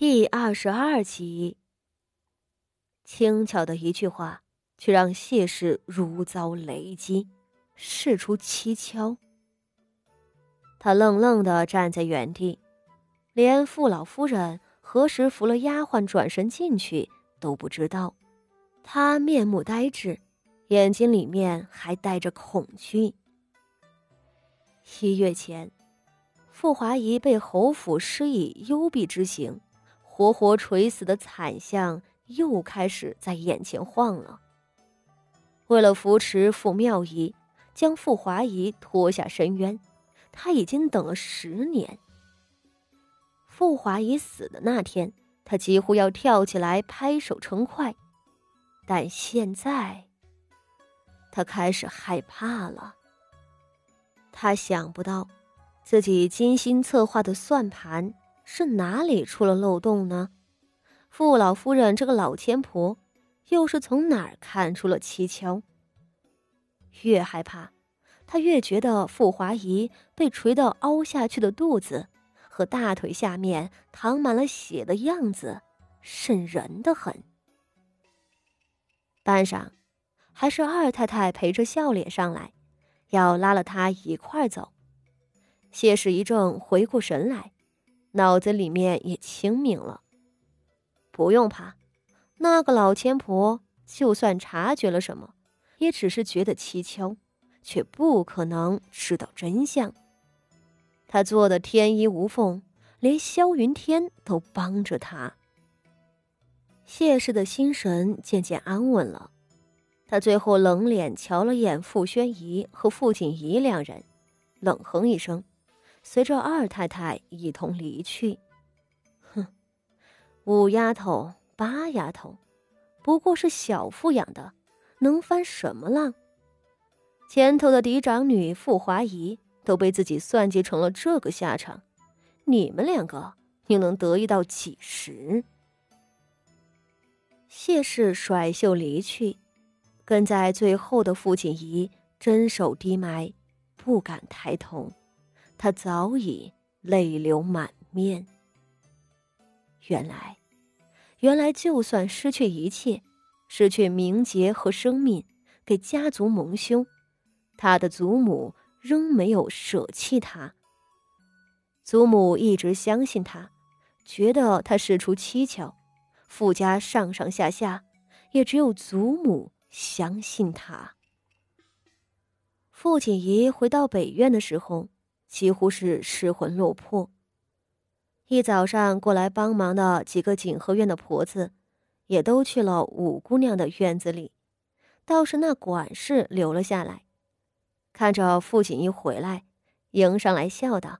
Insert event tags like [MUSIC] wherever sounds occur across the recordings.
第二十二集。轻巧的一句话，却让谢氏如遭雷击，事出蹊跷。他愣愣的站在原地，连傅老夫人何时扶了丫鬟转身进去都不知道。他面目呆滞，眼睛里面还带着恐惧。一月前，傅华仪被侯府施以幽闭之刑。活活垂死的惨象又开始在眼前晃了。为了扶持傅妙仪，将傅华仪拖下深渊，他已经等了十年。傅华仪死的那天，他几乎要跳起来拍手称快，但现在，他开始害怕了。他想不到，自己精心策划的算盘。是哪里出了漏洞呢？傅老夫人这个老千婆，又是从哪儿看出了蹊跷？越害怕，她越觉得傅华仪被锤到凹下去的肚子和大腿下面淌满了血的样子，瘆人的很。半晌，还是二太太陪着笑脸上来，要拉了她一块儿走。谢氏一怔，回过神来。脑子里面也清明了。不用怕，那个老千婆就算察觉了什么，也只是觉得蹊跷，却不可能知道真相。她做的天衣无缝，连萧云天都帮着她。谢氏的心神渐渐安稳了，他最后冷脸瞧了眼傅宣仪和傅锦仪两人，冷哼一声。随着二太太一同离去，哼，五丫头、八丫头，不过是小妇养的，能翻什么浪？前头的嫡长女傅华仪都被自己算计成了这个下场，你们两个又能得意到几时？谢氏甩袖离去，跟在最后的傅锦仪真手低埋，不敢抬头。他早已泪流满面。原来，原来，就算失去一切，失去名节和生命，给家族蒙羞，他的祖母仍没有舍弃他。祖母一直相信他，觉得他事出蹊跷，傅家上上下下，也只有祖母相信他。傅锦仪回到北院的时候。几乎是失魂落魄。一早上过来帮忙的几个景和院的婆子，也都去了五姑娘的院子里，倒是那管事留了下来，看着傅锦衣回来，迎上来笑道：“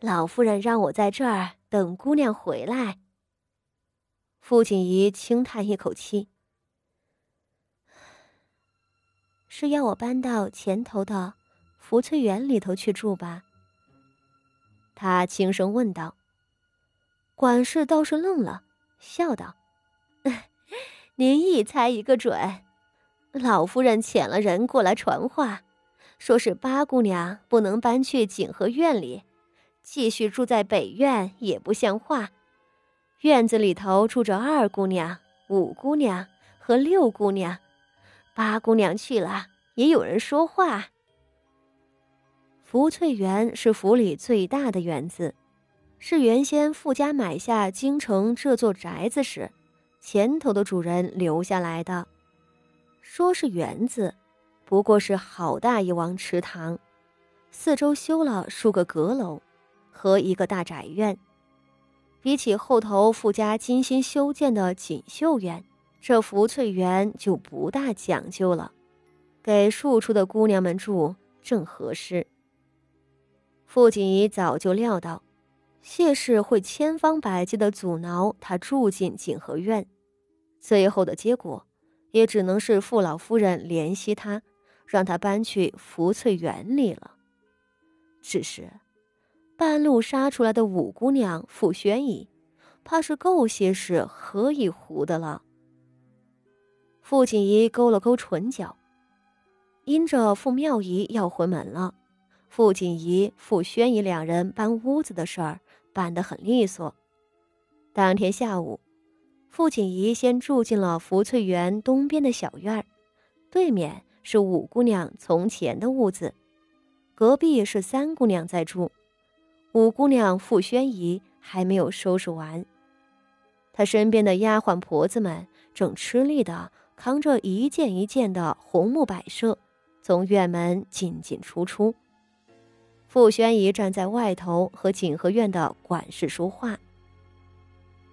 老夫人让我在这儿等姑娘回来。”傅锦仪轻叹一口气：“是要我搬到前头的。”福翠园里头去住吧。他轻声问道。管事倒是愣了，笑道：“ [LAUGHS] 您一猜一个准。老夫人遣了人过来传话，说是八姑娘不能搬去景和院里，继续住在北院也不像话。院子里头住着二姑娘、五姑娘和六姑娘，八姑娘去了也有人说话。”福翠园是府里最大的园子，是原先富家买下京城这座宅子时，前头的主人留下来的。说是园子，不过是好大一王池塘，四周修了数个阁楼和一个大宅院。比起后头富家精心修建的锦绣园，这福翠园就不大讲究了，给庶出的姑娘们住正合适。傅锦仪早就料到，谢氏会千方百计的阻挠他住进景和院，最后的结果，也只能是傅老夫人怜惜他，让他搬去福翠园里了。只是，半路杀出来的五姑娘傅宣仪，怕是够谢氏喝一壶的了。傅锦仪勾了勾唇角，因着傅妙仪要回门了。傅锦仪、傅宣仪两人搬屋子的事儿办得很利索，当天下午，傅锦仪先住进了福翠园东边的小院儿，对面是五姑娘从前的屋子，隔壁是三姑娘在住。五姑娘傅宣仪还没有收拾完，她身边的丫鬟婆子们正吃力的扛着一件一件的红木摆设，从院门进进出出。傅宣仪站在外头和景和院的管事说话。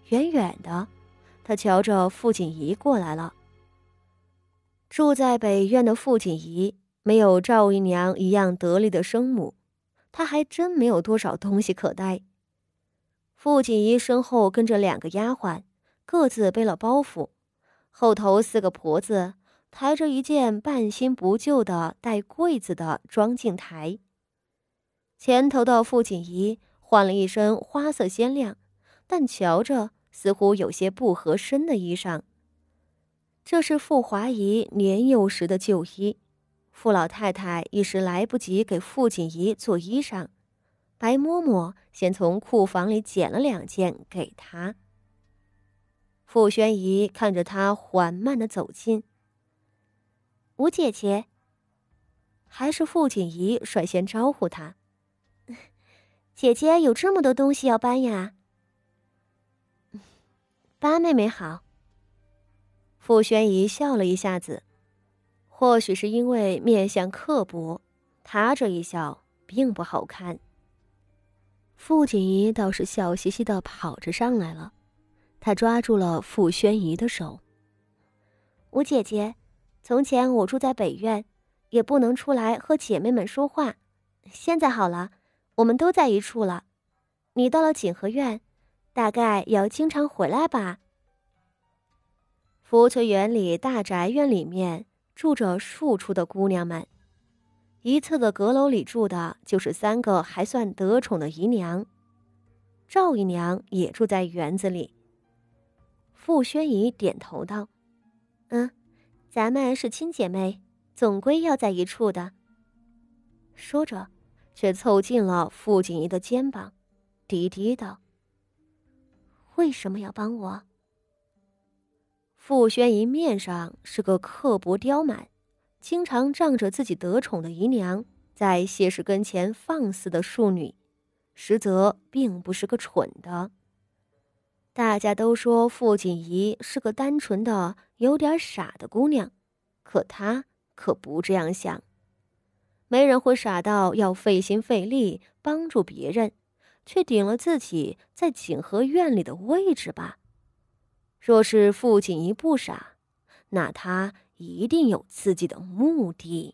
远远的，他瞧着傅锦仪过来了。住在北院的傅锦仪没有赵姨娘一样得力的生母，她还真没有多少东西可带。傅锦仪身后跟着两个丫鬟，各自背了包袱，后头四个婆子抬着一件半新不旧的带柜子的装镜台。前头的傅锦仪换了一身花色鲜亮，但瞧着。似乎有些不合身的衣裳。这是傅华仪年幼时的旧衣，傅老太太一时来不及给傅锦仪做衣裳，白嬷嬷先从库房里捡了两件给她。傅宣仪看着她缓慢的走近，吴姐姐。还是傅锦仪率先招呼她：“姐姐有这么多东西要搬呀。”八妹妹好。傅宣仪笑了一下子，或许是因为面相刻薄，她这一笑并不好看。傅锦仪倒是笑嘻嘻的跑着上来了，她抓住了傅宣仪的手。吴姐姐，从前我住在北院，也不能出来和姐妹们说话，现在好了，我们都在一处了。你到了锦和院。大概要经常回来吧。福翠园里大宅院里面住着数处的姑娘们，一侧的阁楼里住的就是三个还算得宠的姨娘，赵姨娘也住在园子里。傅宣仪点头道：“嗯，咱们是亲姐妹，总归要在一处的。”说着，却凑近了傅锦怡的肩膀，低低道。为什么要帮我？傅宣仪面上是个刻薄刁蛮、经常仗着自己得宠的姨娘，在谢氏跟前放肆的庶女，实则并不是个蠢的。大家都说傅锦怡是个单纯的、有点傻的姑娘，可她可不这样想。没人会傻到要费心费力帮助别人。却顶了自己在景和院里的位置吧。若是父亲一不傻，那他一定有自己的目的。